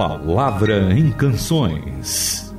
Palavra em Canções.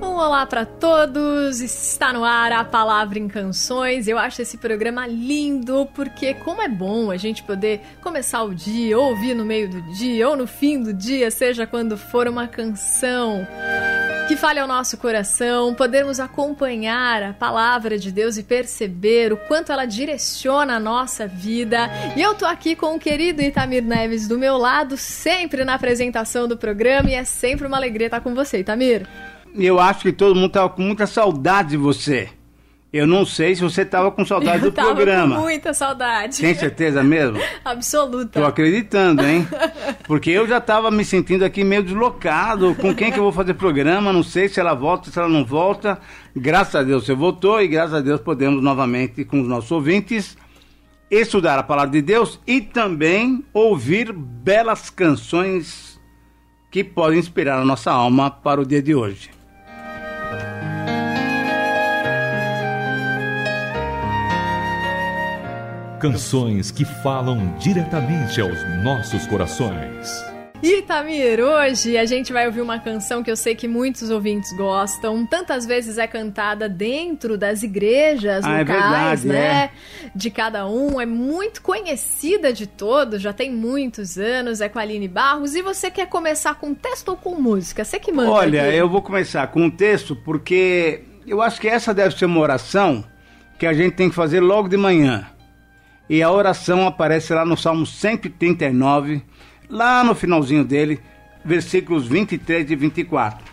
Olá para todos, está no ar a Palavra em Canções. Eu acho esse programa lindo porque, como é bom a gente poder começar o dia, ouvir no meio do dia ou no fim do dia, seja quando for uma canção que fale ao nosso coração, podermos acompanhar a palavra de Deus e perceber o quanto ela direciona a nossa vida. E eu tô aqui com o querido Itamir Neves do meu lado, sempre na apresentação do programa, e é sempre uma alegria estar com você, Itamir. Eu acho que todo mundo tava com muita saudade de você. Eu não sei se você tava com saudade eu do programa. Com muita saudade. Tem certeza mesmo? Absoluta. Tô acreditando, hein? Porque eu já tava me sentindo aqui meio deslocado. Com quem que eu vou fazer programa? Não sei se ela volta, se ela não volta. Graças a Deus você voltou e graças a Deus podemos novamente com os nossos ouvintes estudar a palavra de Deus e também ouvir belas canções que podem inspirar a nossa alma para o dia de hoje. Canções que falam diretamente aos nossos corações. Itamir, hoje a gente vai ouvir uma canção que eu sei que muitos ouvintes gostam. Tantas vezes é cantada dentro das igrejas Ah, é locais, verdade, né? é. De cada um. É muito conhecida de todos, já tem muitos anos. É com a Aline Barros. E você quer começar com texto ou com música? Você que manda. Olha, aqui. eu vou começar com texto porque eu acho que essa deve ser uma oração que a gente tem que fazer logo de manhã. E a oração aparece lá no Salmo 139, lá no finalzinho dele, versículos 23 e 24.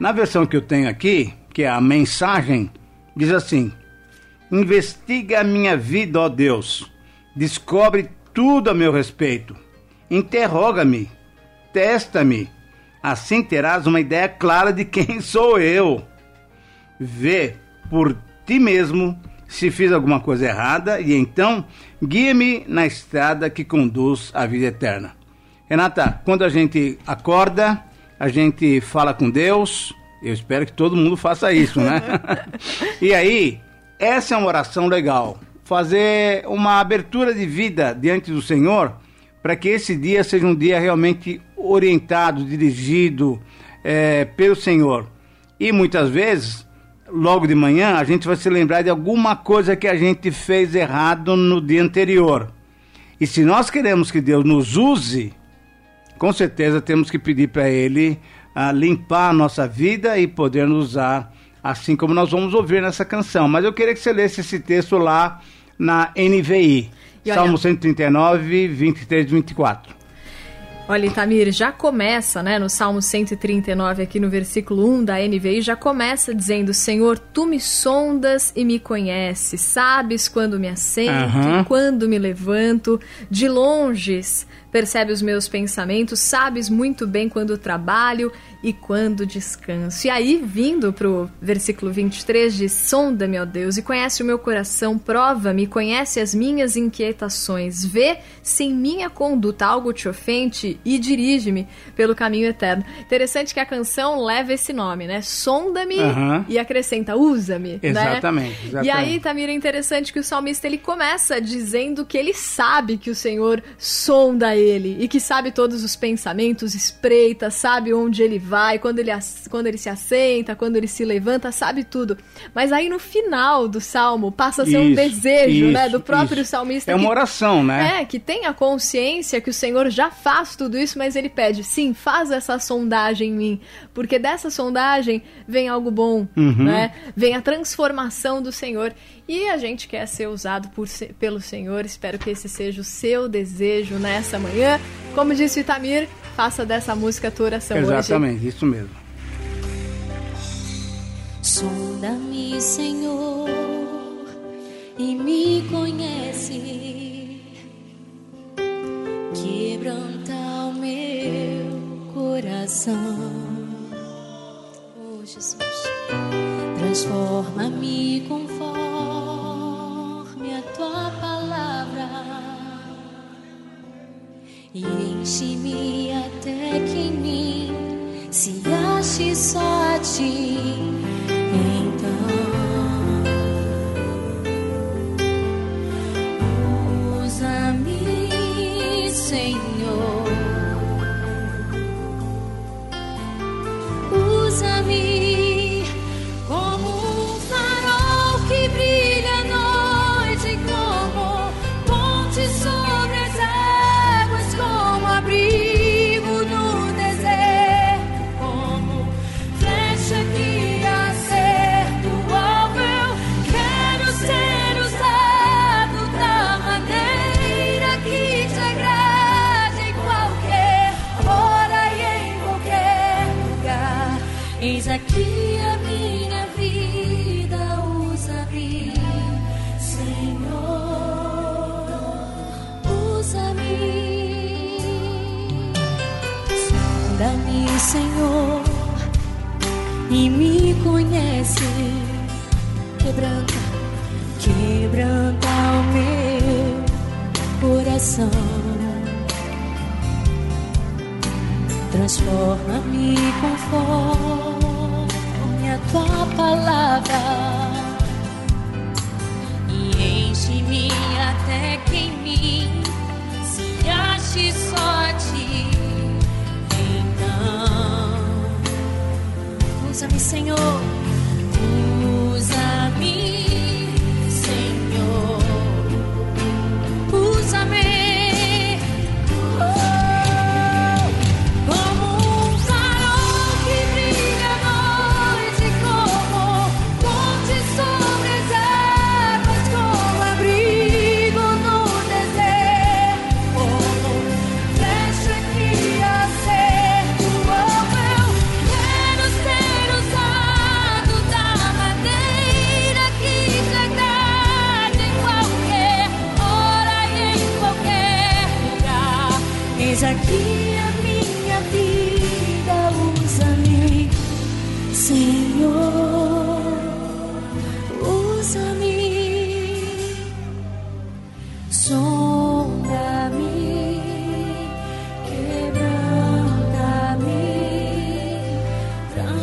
Na versão que eu tenho aqui, que é a mensagem, diz assim: Investiga a minha vida, ó Deus. Descobre tudo a meu respeito. Interroga-me, testa-me. Assim terás uma ideia clara de quem sou eu. Vê por ti mesmo se fiz alguma coisa errada e então guia-me na estrada que conduz à vida eterna. Renata, quando a gente acorda, a gente fala com Deus. Eu espero que todo mundo faça isso, né? e aí, essa é uma oração legal. Fazer uma abertura de vida diante do Senhor para que esse dia seja um dia realmente orientado, dirigido eh, pelo Senhor. E muitas vezes, logo de manhã, a gente vai se lembrar de alguma coisa que a gente fez errado no dia anterior. E se nós queremos que Deus nos use, com certeza temos que pedir para Ele ah, limpar a nossa vida e poder nos usar, assim como nós vamos ouvir nessa canção. Mas eu queria que você lesse esse texto lá na NVI, E olha- Salmo 139, 23 e 24. Olha, Itamir, já começa, né, no Salmo 139, aqui no versículo 1 da NVI, já começa dizendo: Senhor, tu me sondas e me conheces, sabes quando me assento, Aham. quando me levanto, de longes percebe os meus pensamentos, sabes muito bem quando trabalho e quando descanso. E aí, vindo pro versículo 23, diz: Sonda-me, ó Deus, e conhece o meu coração, prova-me, conhece as minhas inquietações, vê se em minha conduta algo te ofende e dirige-me pelo caminho eterno. Interessante que a canção leva esse nome, né? Sonda-me Aham. e acrescenta, usa-me. Exatamente, Né? exatamente. E aí, Tamira, é interessante que o salmista ele começa dizendo que ele sabe que o Senhor sonda ele e que sabe todos os pensamentos, espreita, sabe onde ele vai, quando ele, quando ele se assenta, quando ele se levanta, sabe tudo. Mas aí no final do salmo passa a ser um Isso, desejo, né, isso, do próprio isso. salmista. É uma que- oração, né? é, que tenha consciência que o Senhor já faz tudo isso, mas ele pede, sim, faz essa sondagem em mim, porque dessa sondagem vem algo bom, Uhum. né? Vem a transformação do Senhor. E a gente quer ser usado por pelo Senhor, espero que esse seja o seu desejo nessa manhã. Como disse o Itamir, faça dessa música a tua oração hoje. Exatamente, isso mesmo. Sonda-me, Senhor, e me conhece. Quebranta o meu coração. Oh, Jesus, transforma-me conforme enche-me até que em mim se ache só a ti. Quebranta, quebranta o meu coração. Transforma-me conforme a tua palavra e enche-me até que em mim se ache só a ti. Senhor,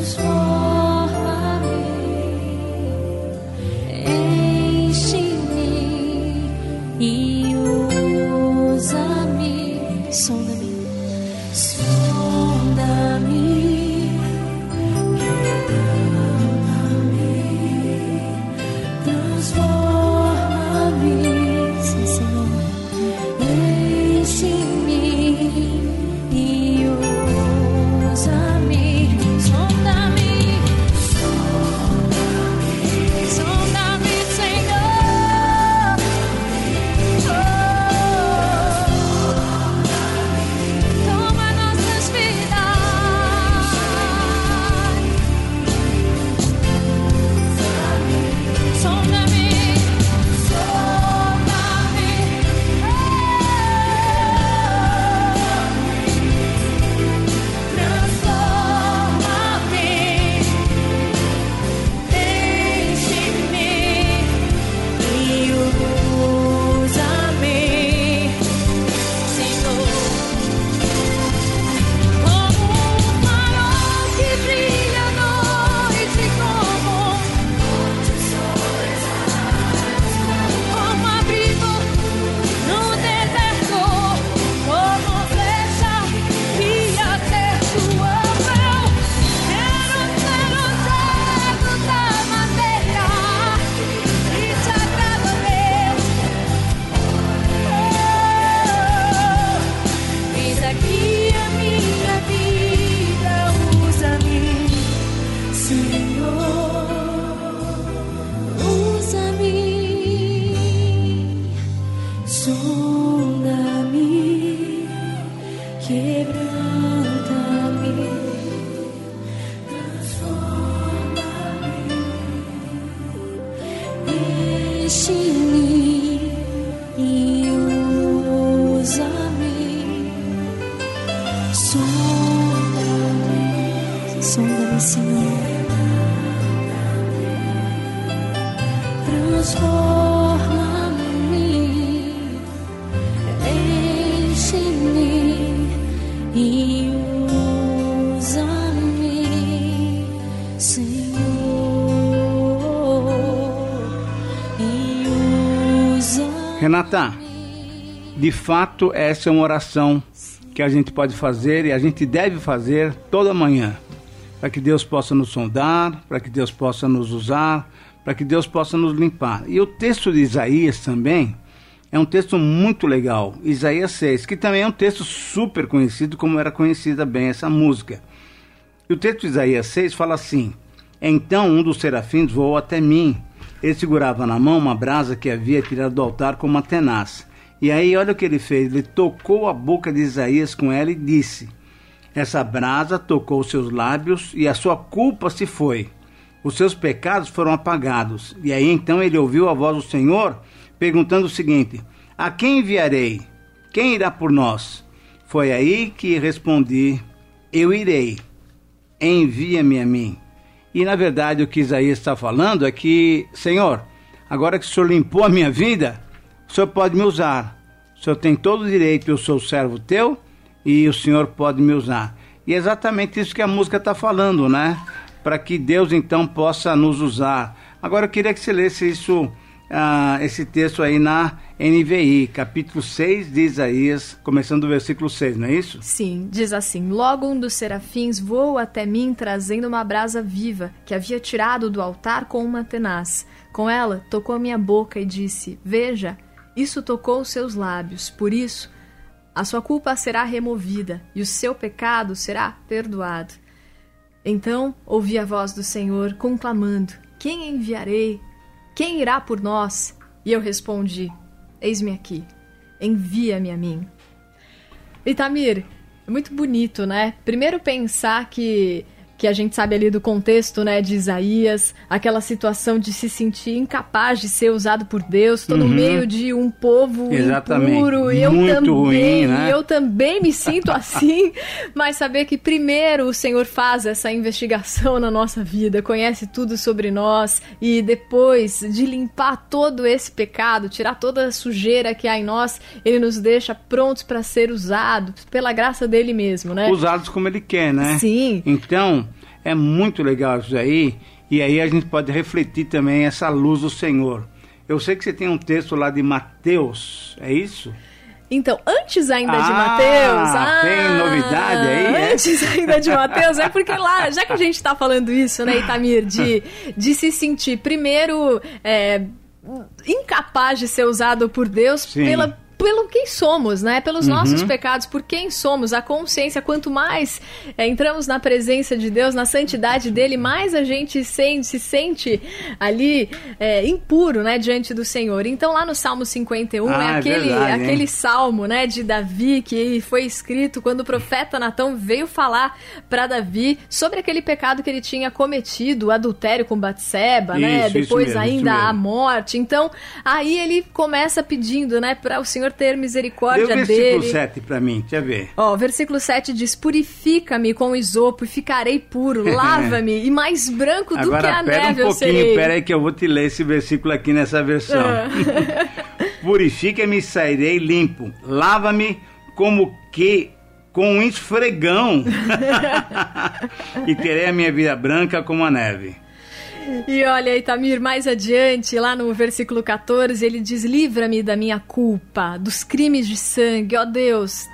transforma-me, Renata, de fato, essa é uma oração que a gente pode fazer e a gente deve fazer toda manhã, para que Deus possa nos sondar, para que Deus possa nos usar, para que Deus possa nos limpar. E o texto de Isaías também é um texto muito legal, Isaías 6, que também é um texto super conhecido, como era conhecida bem essa música. E o texto de Isaías 6 fala assim: Então um dos serafins voou até mim. Ele segurava na mão uma brasa que havia tirado do altar com uma tenaz. E aí, olha o que ele fez: ele tocou a boca de Isaías com ela e disse: Essa brasa tocou seus lábios e a sua culpa se foi. Os seus pecados foram apagados. E aí então ele ouviu a voz do Senhor perguntando o seguinte: A quem enviarei? Quem irá por nós? Foi aí que respondi: Eu irei. Envia-me a mim. E na verdade o que Isaías está falando é que, Senhor, agora que o Senhor limpou a minha vida, o Senhor pode me usar. O Senhor tem todo o direito, eu sou servo teu e o Senhor pode me usar. E é exatamente isso que a música está falando, né? Para que Deus então possa nos usar. Agora eu queria que você lesse isso ah, esse texto aí na NVI, capítulo 6 de Isaías, começando do versículo 6, não é isso? Sim, diz assim: Logo um dos serafins voou até mim trazendo uma brasa viva que havia tirado do altar com uma tenaz. Com ela tocou a minha boca e disse: Veja, isso tocou os seus lábios, por isso a sua culpa será removida e o seu pecado será perdoado. Então ouvi a voz do Senhor conclamando: Quem enviarei? Quem irá por nós? E eu respondi: Eis-me aqui, envia-me a mim. Itamir, é muito bonito, né? Primeiro pensar que que a gente sabe ali do contexto, né, de Isaías, aquela situação de se sentir incapaz de ser usado por Deus, todo uhum. meio de um povo Exatamente. impuro. Eu Muito também, ruim, né? eu também me sinto assim, mas saber que primeiro o Senhor faz essa investigação na nossa vida, conhece tudo sobre nós e depois de limpar todo esse pecado, tirar toda a sujeira que há em nós, ele nos deixa prontos para ser usados pela graça dele mesmo, né? Usados como ele quer, né? Sim. Então, é muito legal isso aí, e aí a gente pode refletir também essa luz do Senhor. Eu sei que você tem um texto lá de Mateus, é isso? Então, antes ainda ah, de Mateus. Ah, tem novidade aí? É? Antes ainda de Mateus, é porque lá, já que a gente está falando isso, né, Itamir, de, de se sentir primeiro é, incapaz de ser usado por Deus Sim. pela pelo quem somos, né? Pelos uhum. nossos pecados, por quem somos, a consciência. Quanto mais é, entramos na presença de Deus, na santidade dele, mais a gente sente, se sente ali é, impuro, né? Diante do Senhor. Então, lá no Salmo 51, ah, é, é aquele, é verdade, aquele salmo, né? De Davi, que foi escrito quando o profeta Natão veio falar para Davi sobre aquele pecado que ele tinha cometido, o adultério com Batseba, né? Depois mesmo, ainda a morte. Então, aí ele começa pedindo, né? Para o Senhor Senhor ter misericórdia o versículo dele. versículo 7 para mim, deixa eu ver. Ó, o versículo 7 diz: Purifica-me com isopo e ficarei puro, lava-me e mais branco do Agora, que a pera neve um eu pouquinho, serei. Pera aí que eu vou te ler esse versículo aqui nessa versão. Ah. Purifica-me e sairei limpo, lava-me como que com um esfregão e terei a minha vida branca como a neve. E olha, Itamir, mais adiante, lá no versículo 14, ele diz: Livra-me da minha culpa, dos crimes de sangue, ó Deus.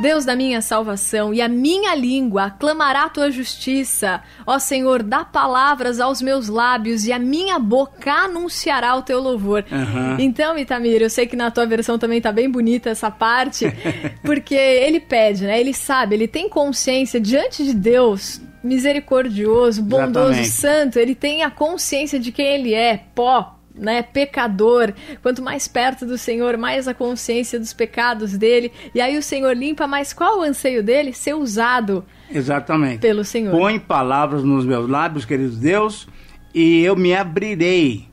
Deus da minha salvação, e a minha língua aclamará a tua justiça. Ó Senhor, dá palavras aos meus lábios, e a minha boca anunciará o teu louvor. Uhum. Então, Itamir, eu sei que na tua versão também tá bem bonita essa parte, porque ele pede, né? Ele sabe, ele tem consciência diante de Deus misericordioso, bondoso, Exatamente. santo, ele tem a consciência de quem ele é, pó, né, pecador. Quanto mais perto do Senhor, mais a consciência dos pecados dele. E aí o Senhor limpa, mas qual o anseio dele? Ser usado. Exatamente. Pelo Senhor. Põe palavras nos meus lábios, queridos Deus, e eu me abrirei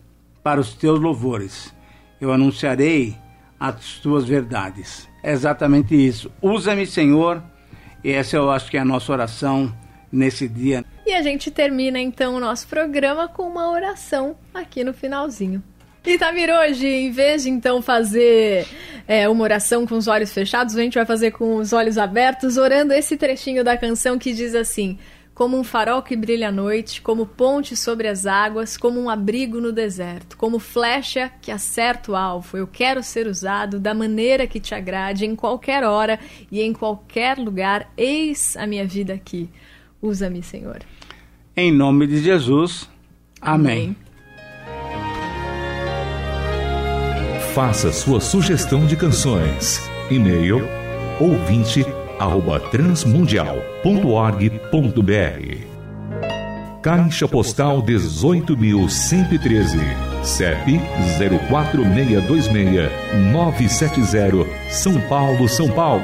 para os teus louvores. Eu anunciarei as tuas verdades. É exatamente isso. Usa-me, Senhor. E essa eu acho que é a nossa oração nesse dia. E a gente termina então o nosso programa com uma oração aqui no finalzinho. Itamir, hoje, em vez de então fazer é, uma oração com os olhos fechados, a gente vai fazer com os olhos abertos, orando esse trechinho da canção que diz assim: Como um farol que brilha à noite, como ponte sobre as águas, como um abrigo no deserto, como flecha que acerta o alvo. Eu quero ser usado da maneira que te agrade, em qualquer hora e em qualquer lugar. Eis a minha vida aqui. Usa-me, Senhor. Em nome de Jesus. Amém. Amém. Faça sua sugestão de canções. E-mail ouvinte arroba transmundial.org.br Caixa Postal 18.113 CEP 04626970 970 São Paulo, São Paulo